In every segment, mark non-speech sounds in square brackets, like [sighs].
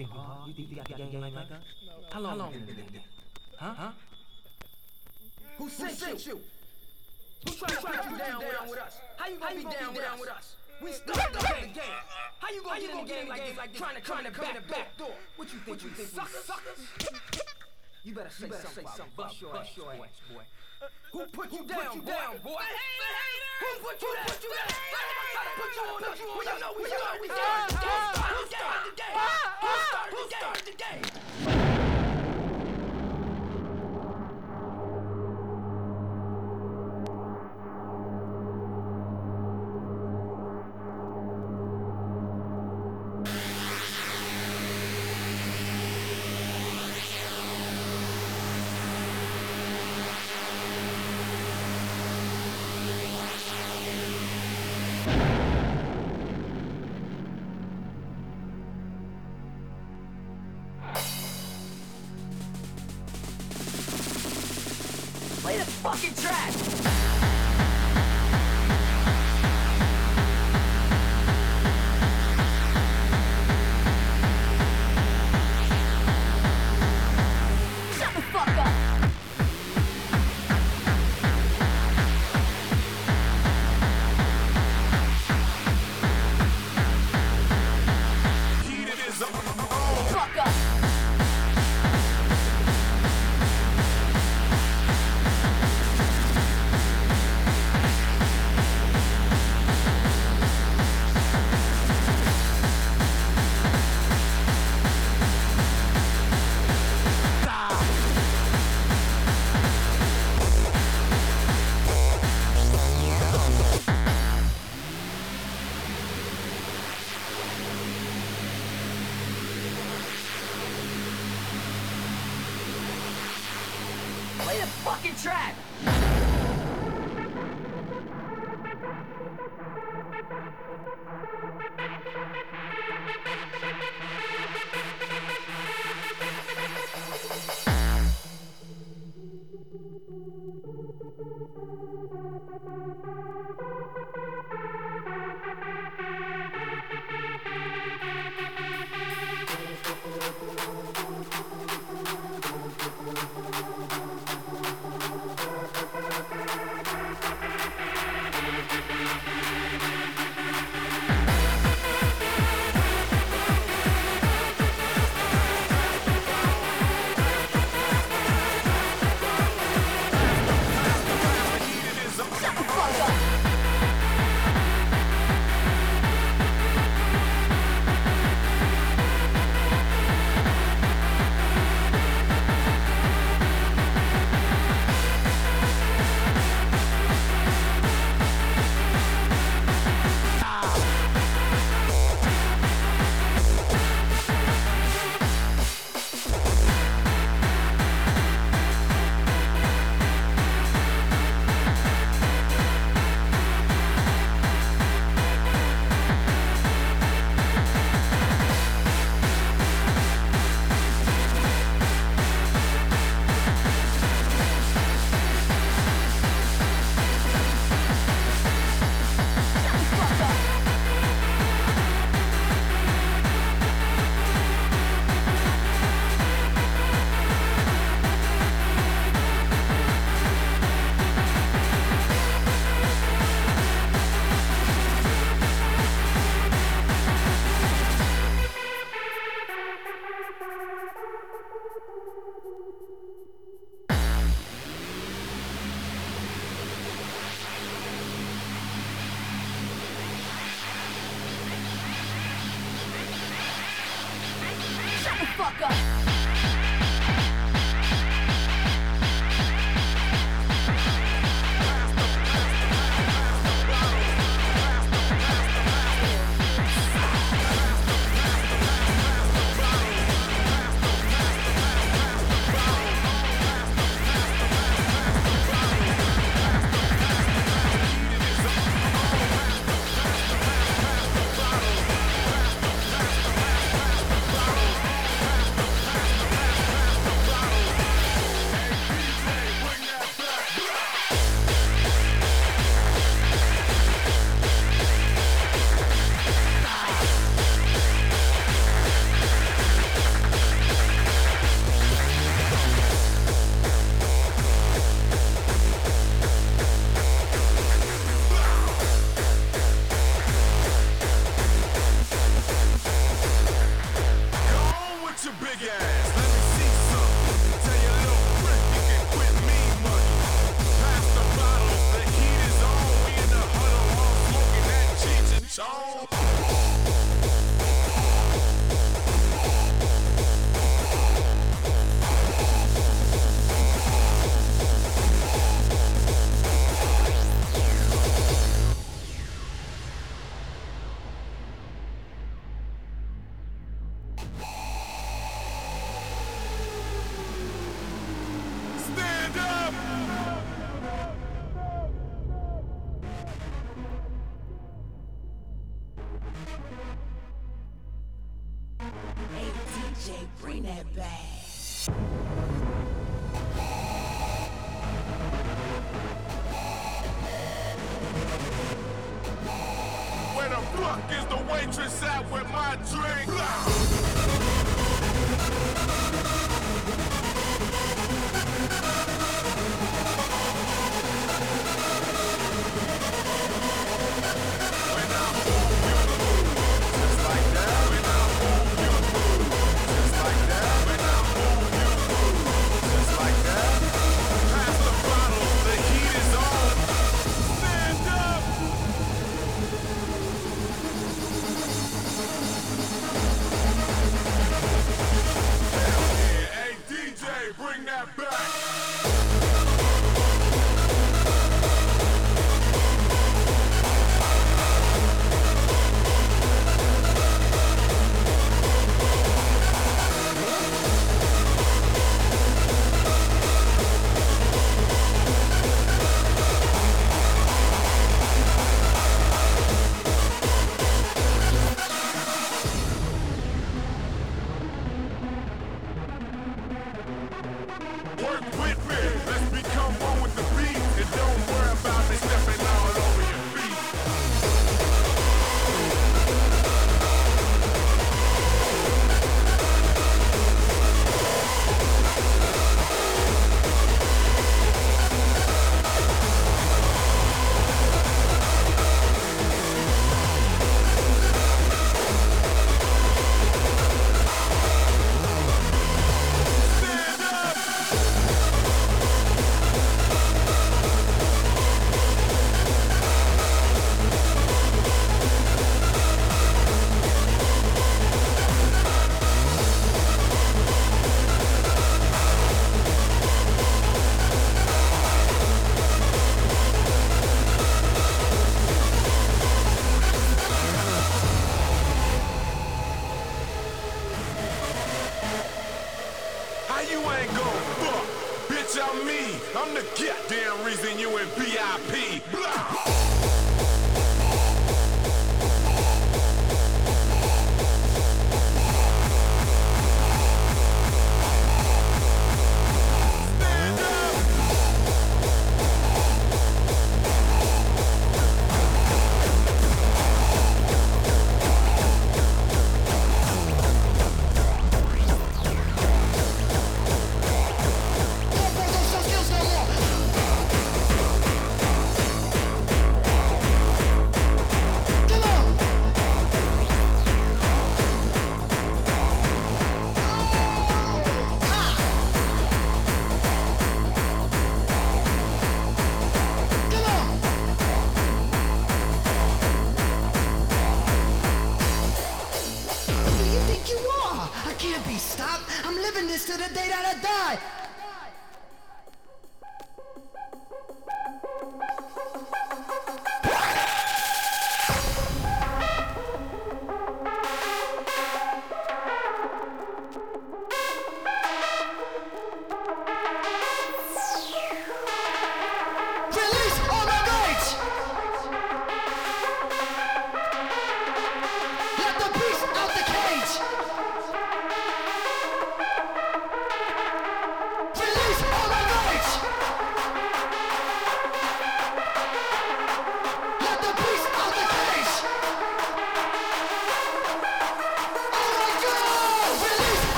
Think, uh, you think you got the game like that? How long, How long you been in there? Huh? Huh? Who sent, you? Who tried to track you down, down with us? How you gonna, be, down, with us? We started the game. How you gonna get in the game like this? Like trying to trying to come in the back door? What you think? What you think? Suckers. You better say, you better something, say something. Bust your ass, boy. Who put you down, down, boy? Who put you down? Who put you down? Put you on us. We know. We know. We. Started the game? Who started the game? Who started the game? Fucking track! The fuck up!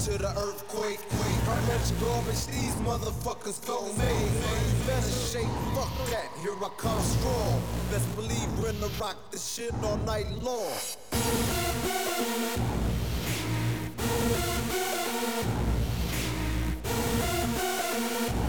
To the earthquake. How much garbage these motherfuckers gon' make? Better shake, fuck that. Here I come strong. Best believe we're rock this shit all night long. I'm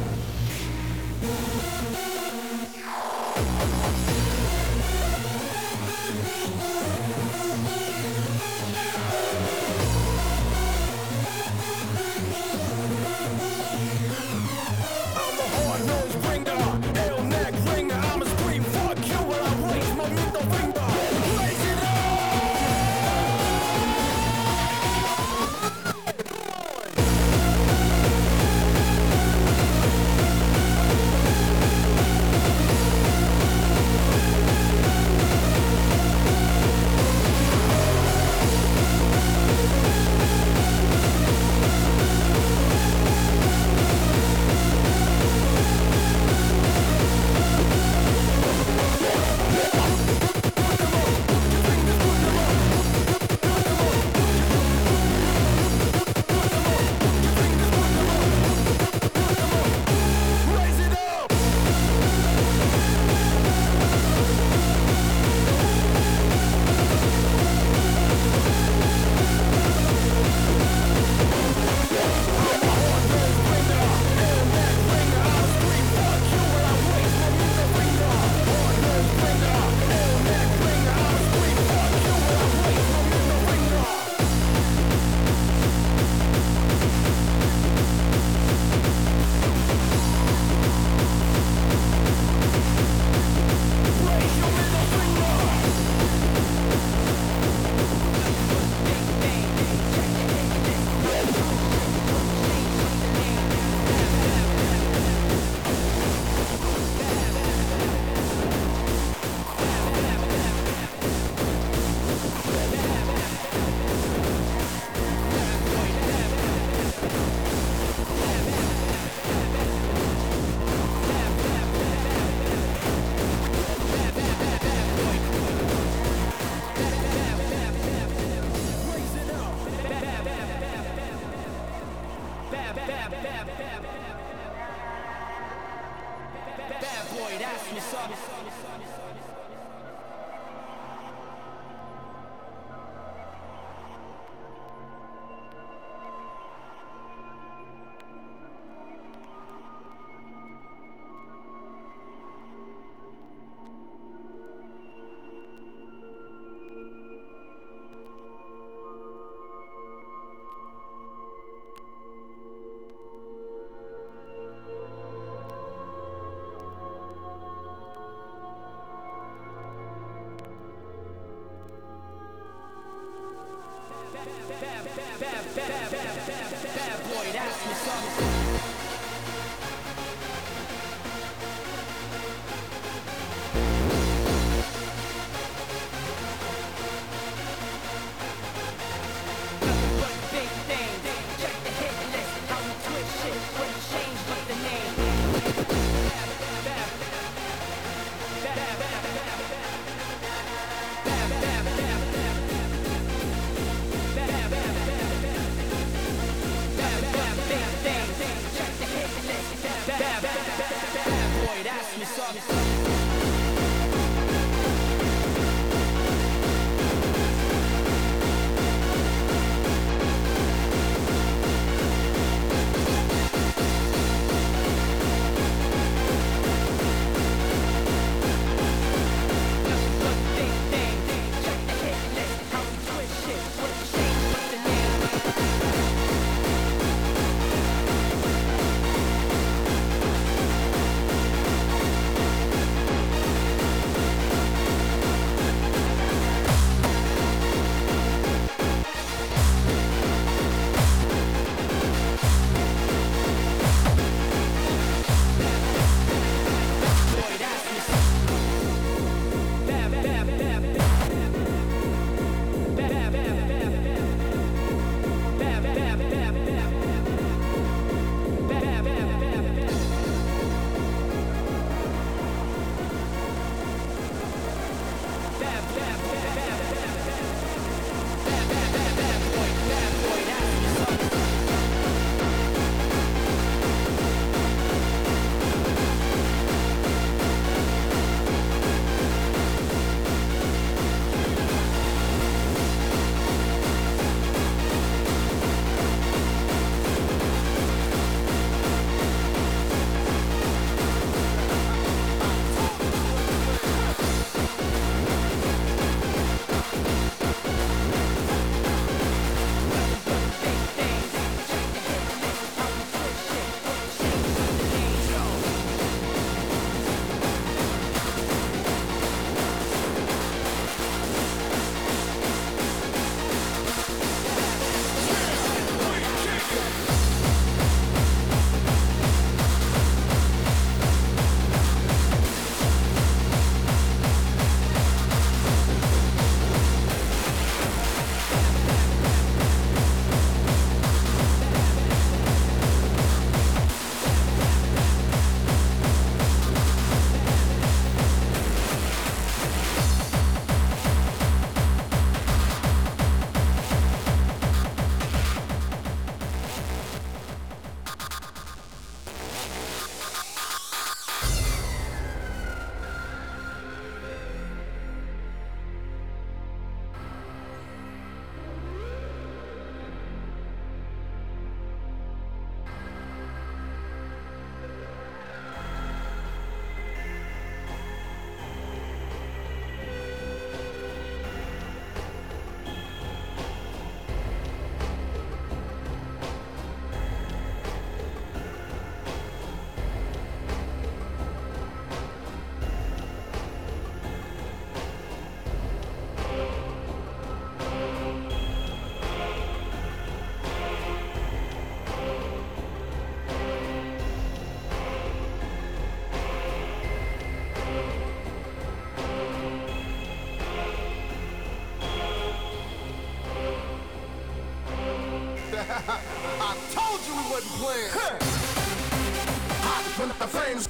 the flames.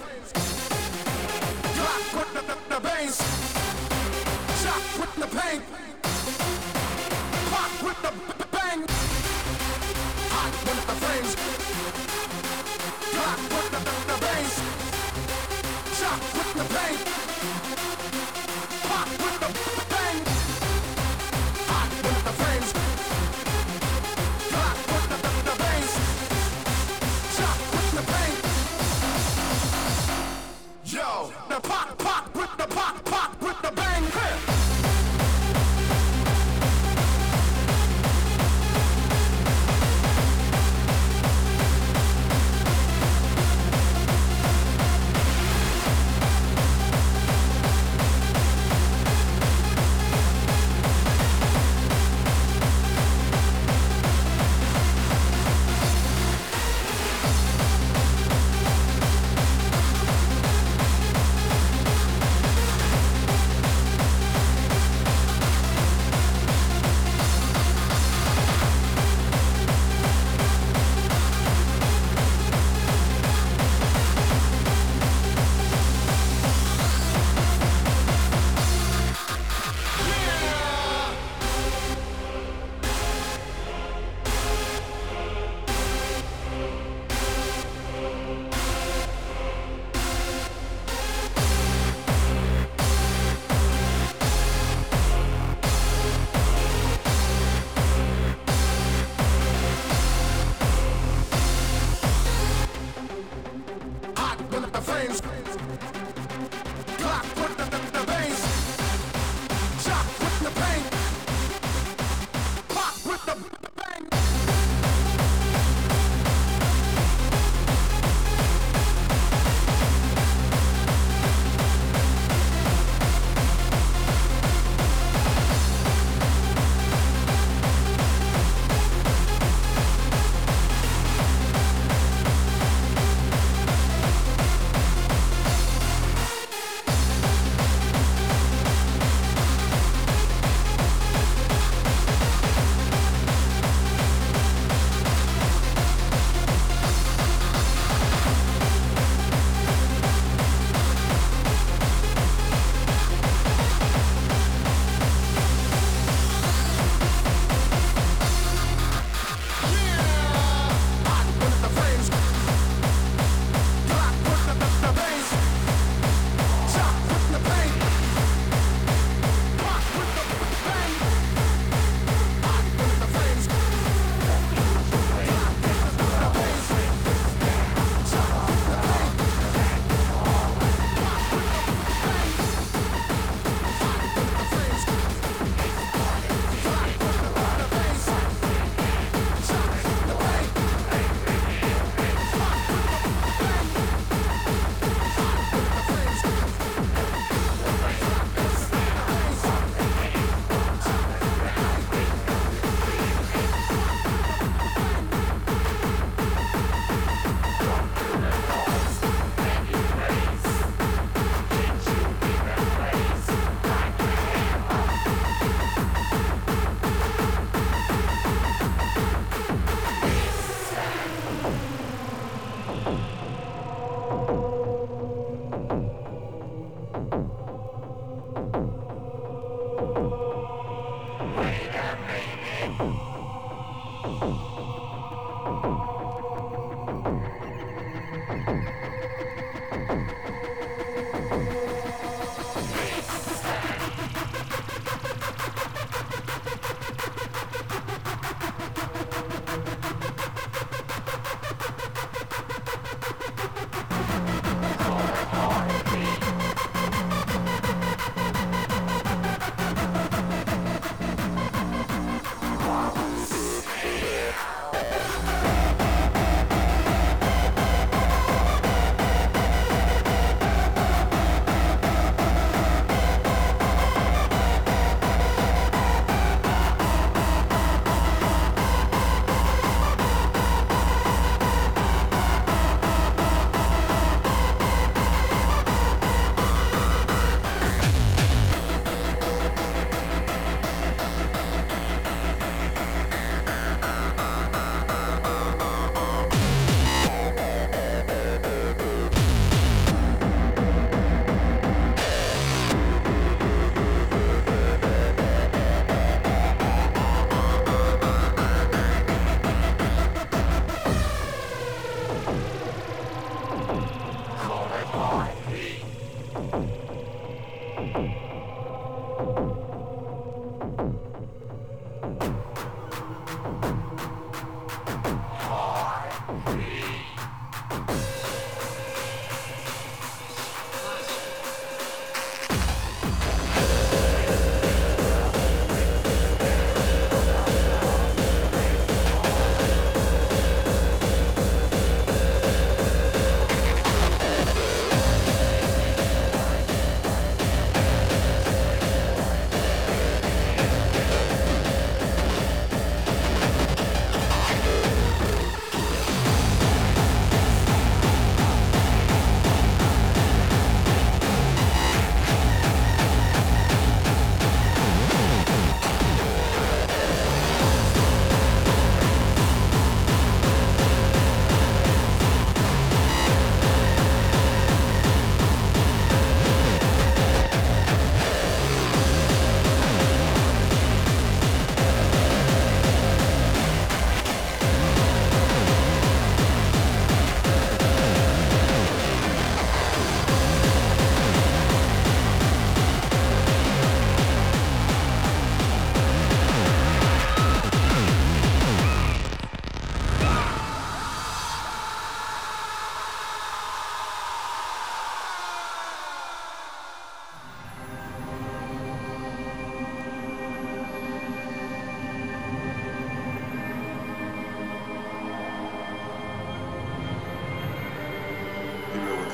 Glock with the, the, the veins. Shock with the pain. Pop with the b- bang. Hot with the flames. Glock with the, the, the veins. Shock with the pain.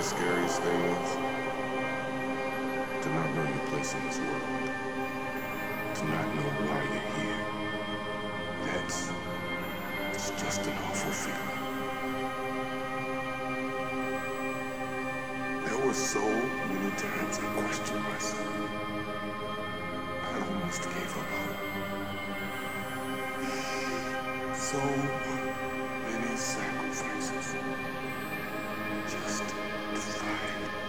Scariest thing is? To not know your place in this world. To not know why you're here. That's it's just an awful feeling. There were so many times I questioned myself. I almost gave up hope. [sighs] So many sacrifices. Just to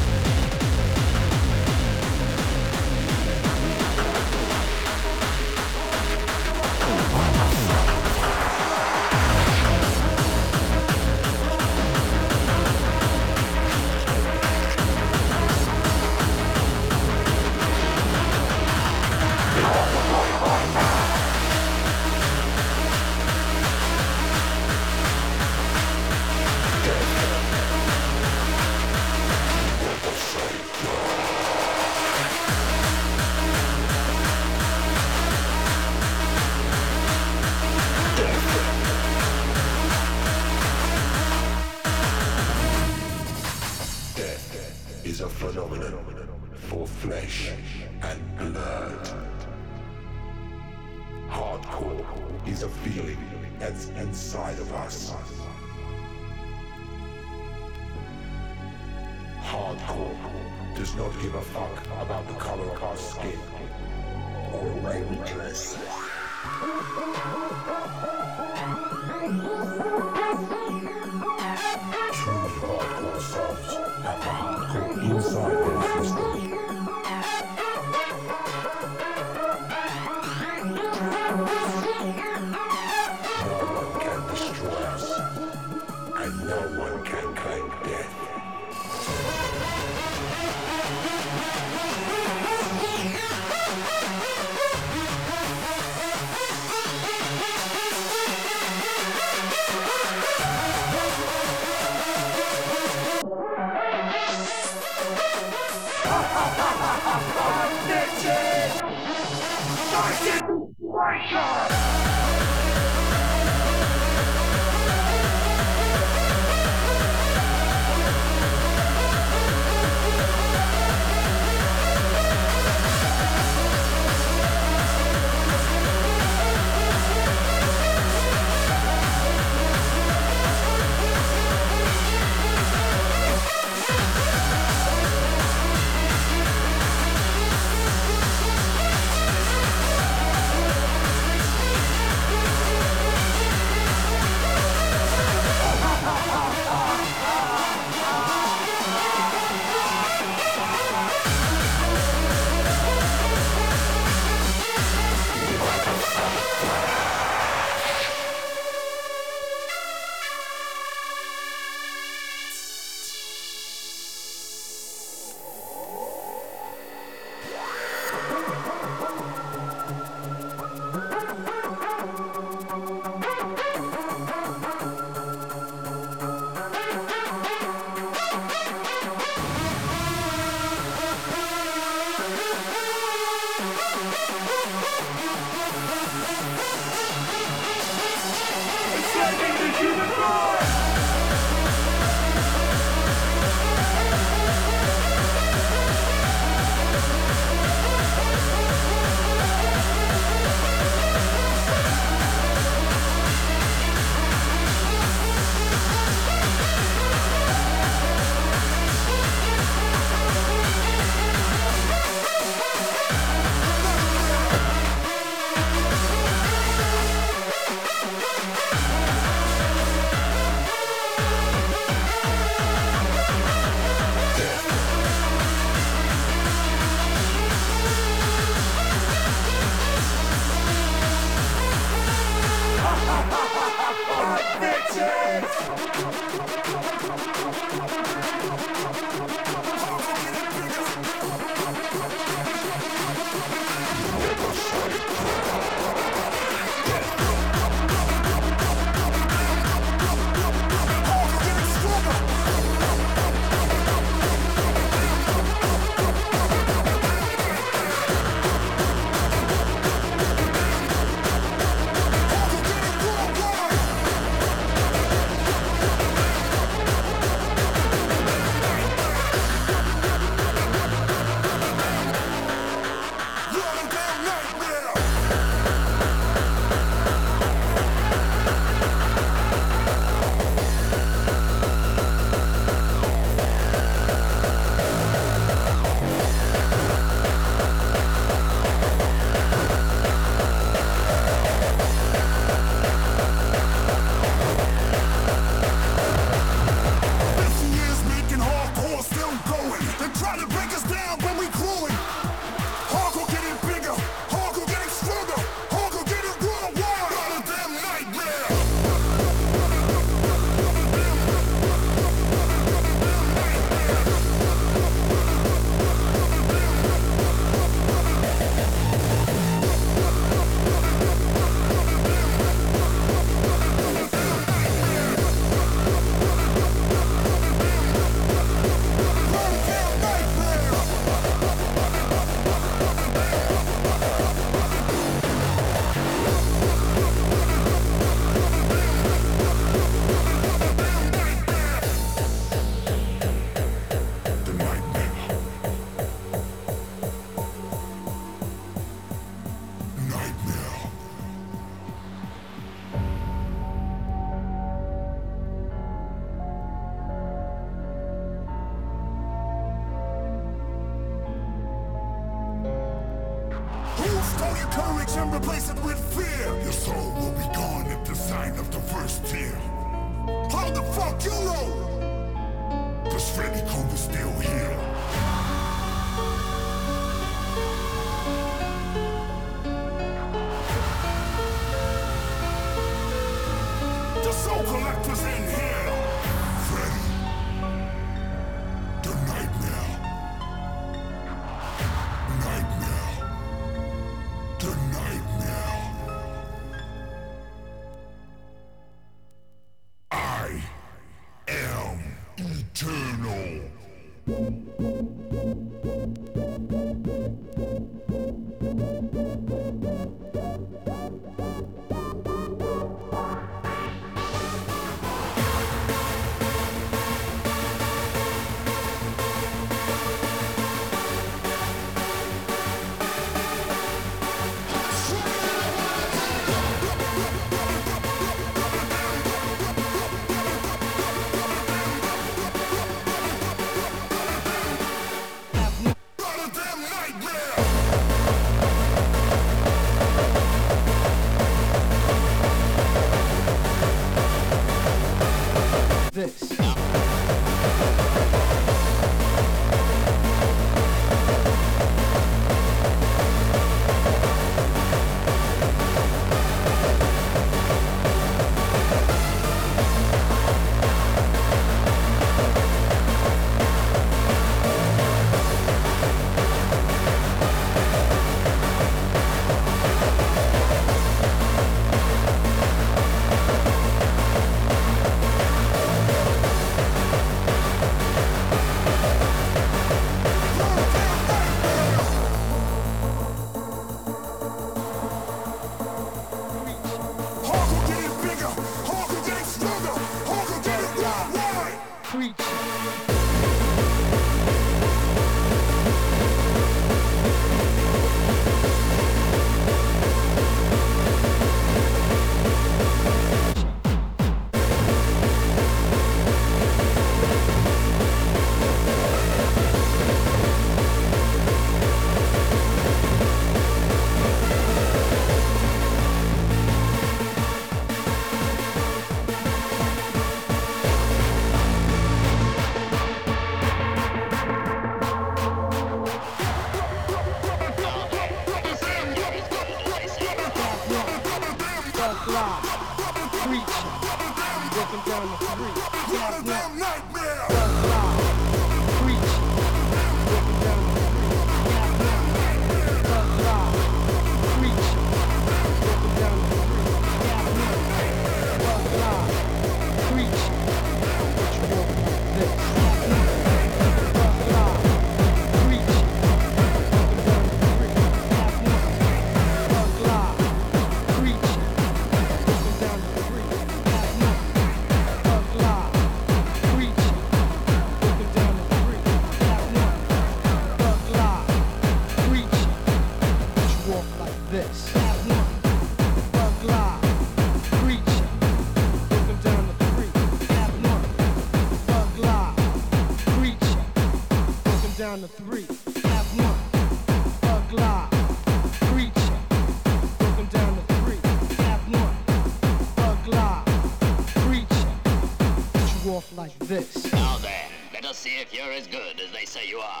if you're as good as they say you are.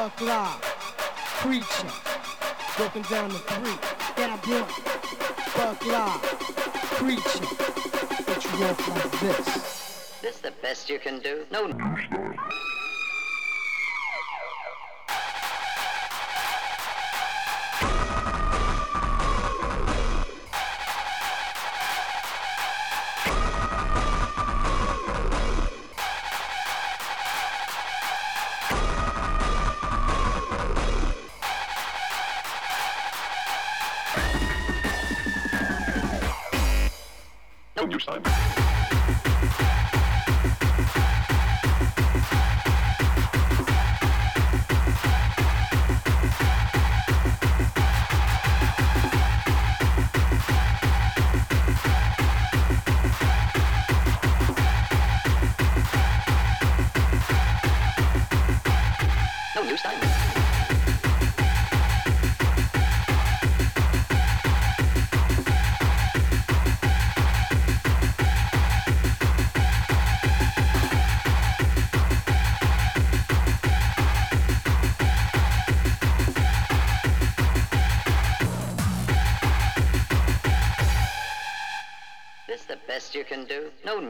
Thug Live, Preacher, broken down to three. That I did. Thug Live, Preacher, but you like this. This the best you can do? No.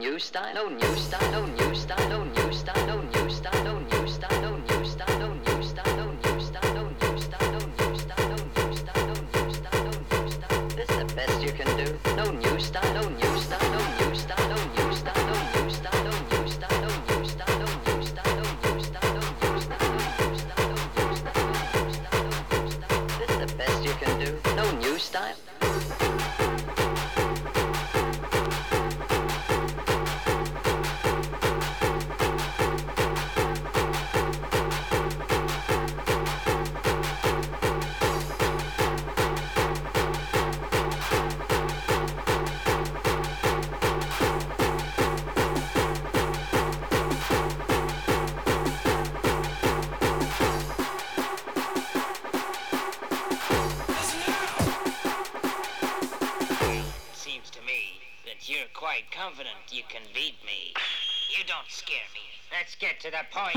new style, no new style, no new style, no new confident you can beat me. You don't scare me. Let's get to the point.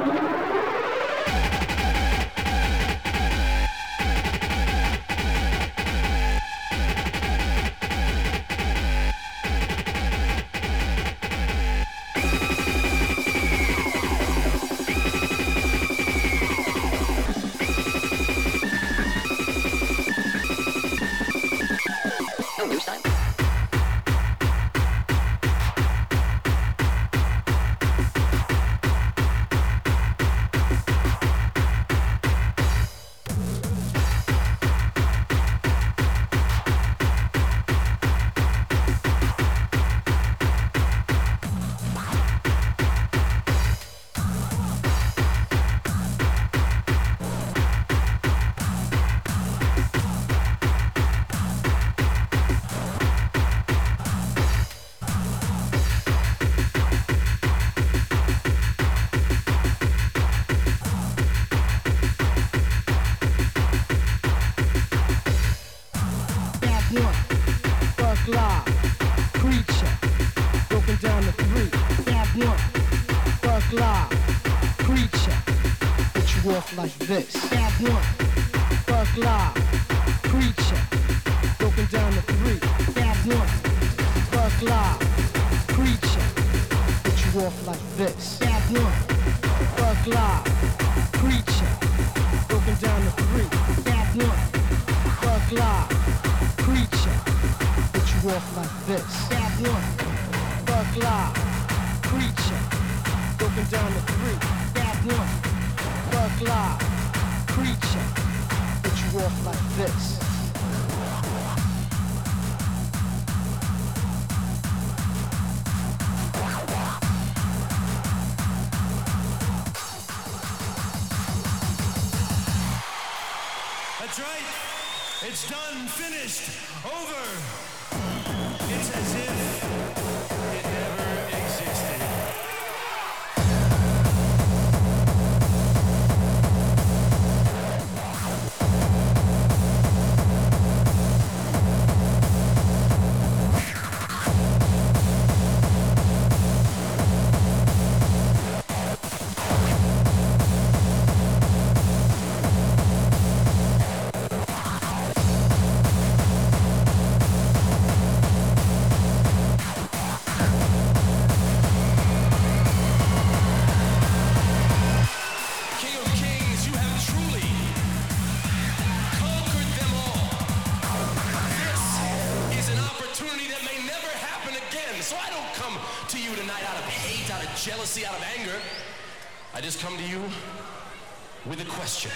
check that you walk like this. That's right. It's done, finished, over. see out of anger. I just come to you with a question.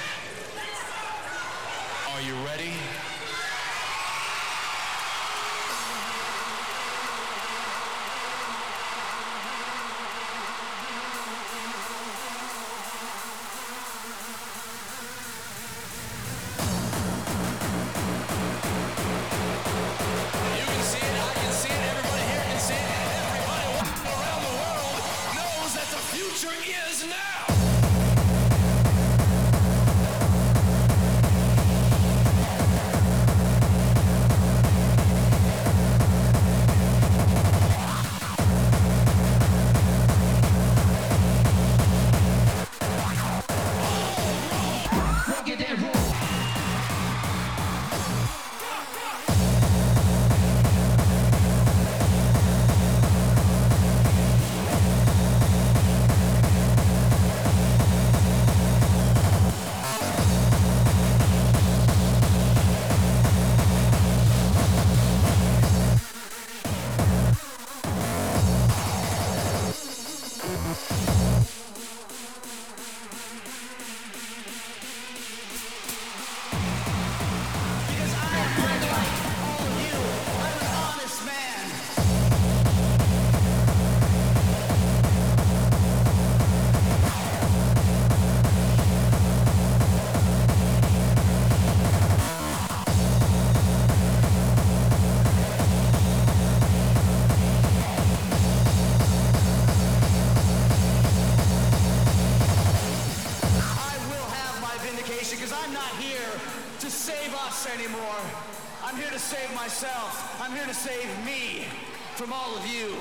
save myself. I'm here to save me from all of you.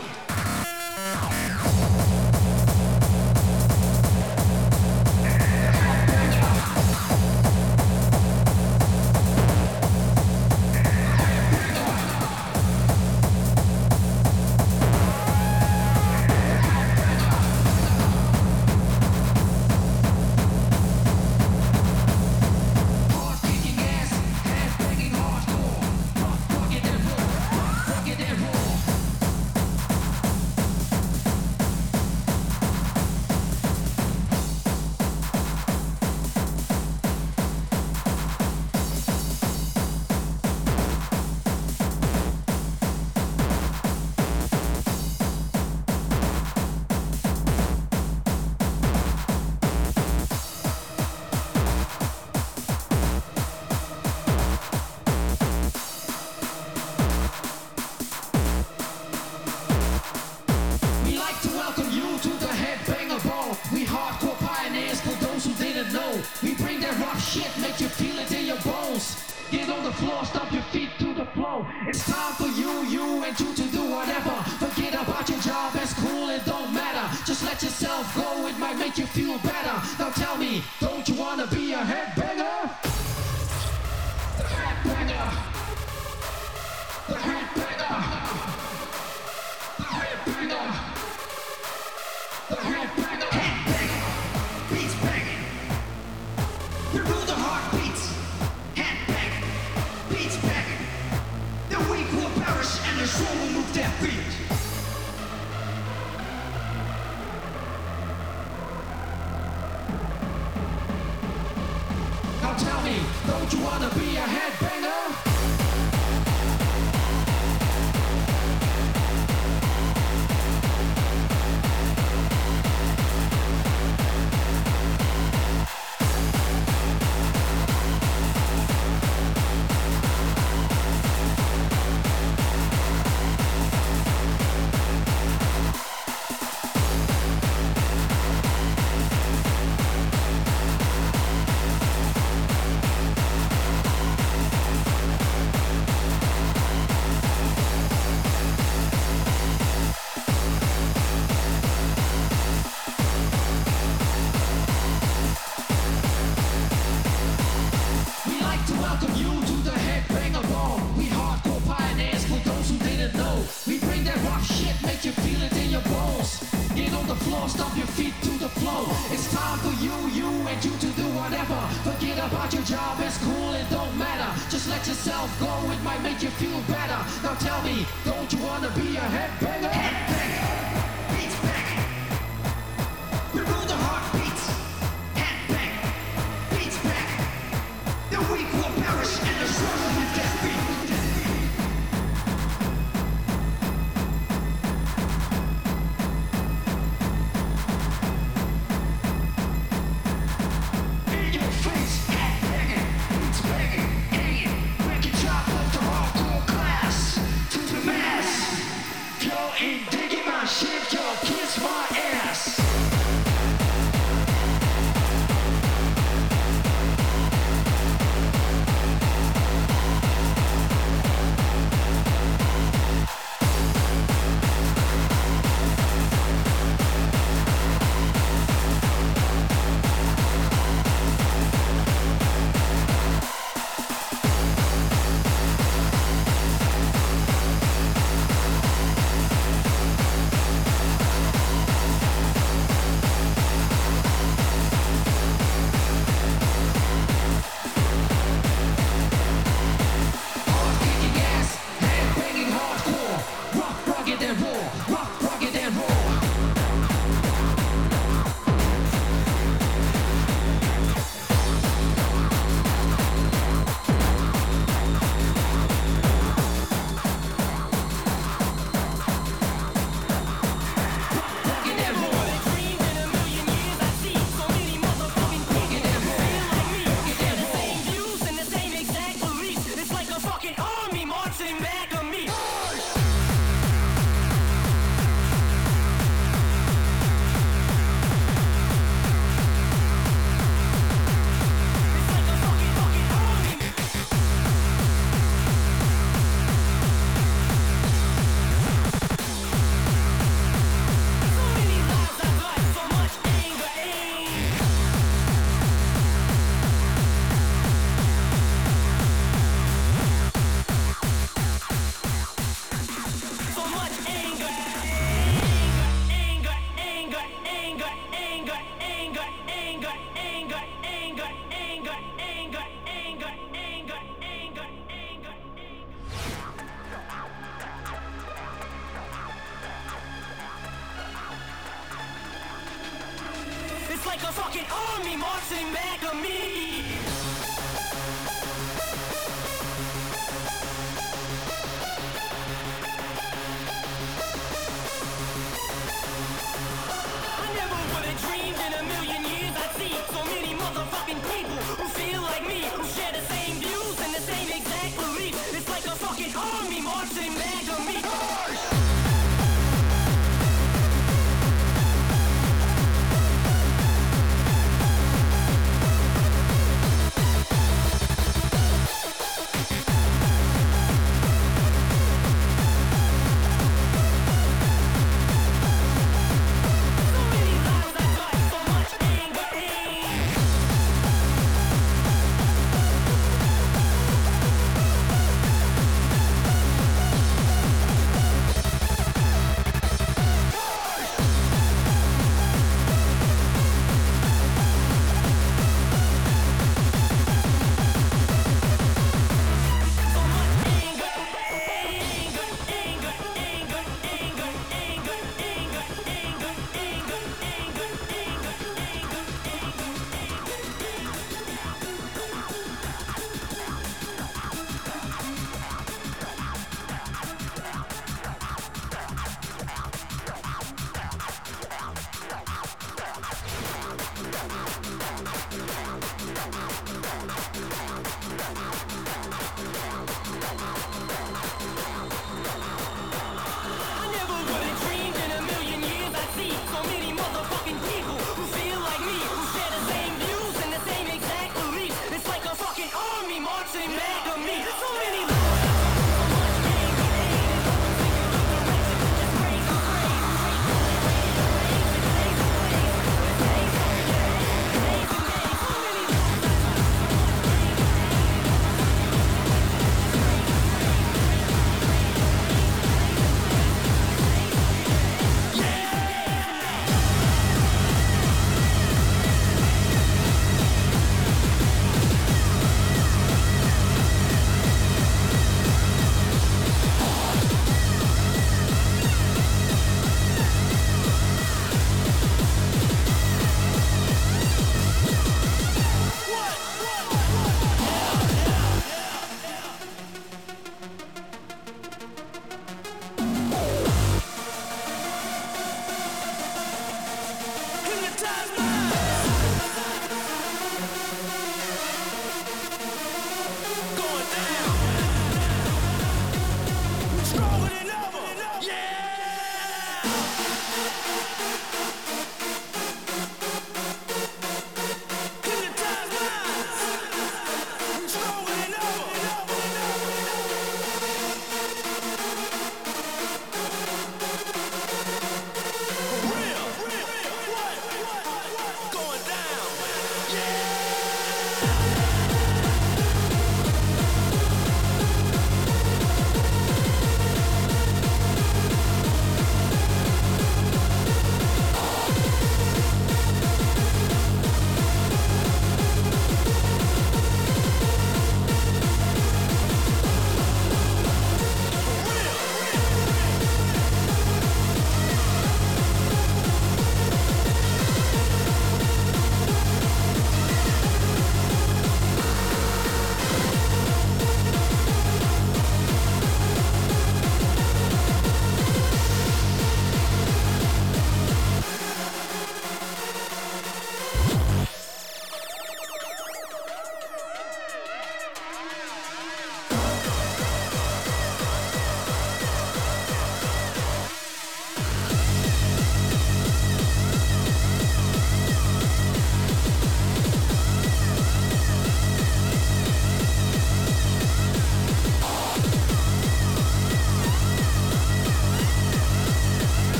Sometimes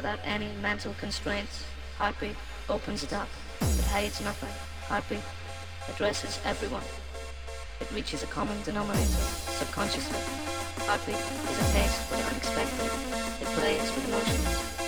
without any mental constraints. Heartbeat opens it up. It hides nothing. Heartbeat addresses everyone. It reaches a common denominator subconsciously. Heartbeat is a taste for the unexpected. It plays with emotions.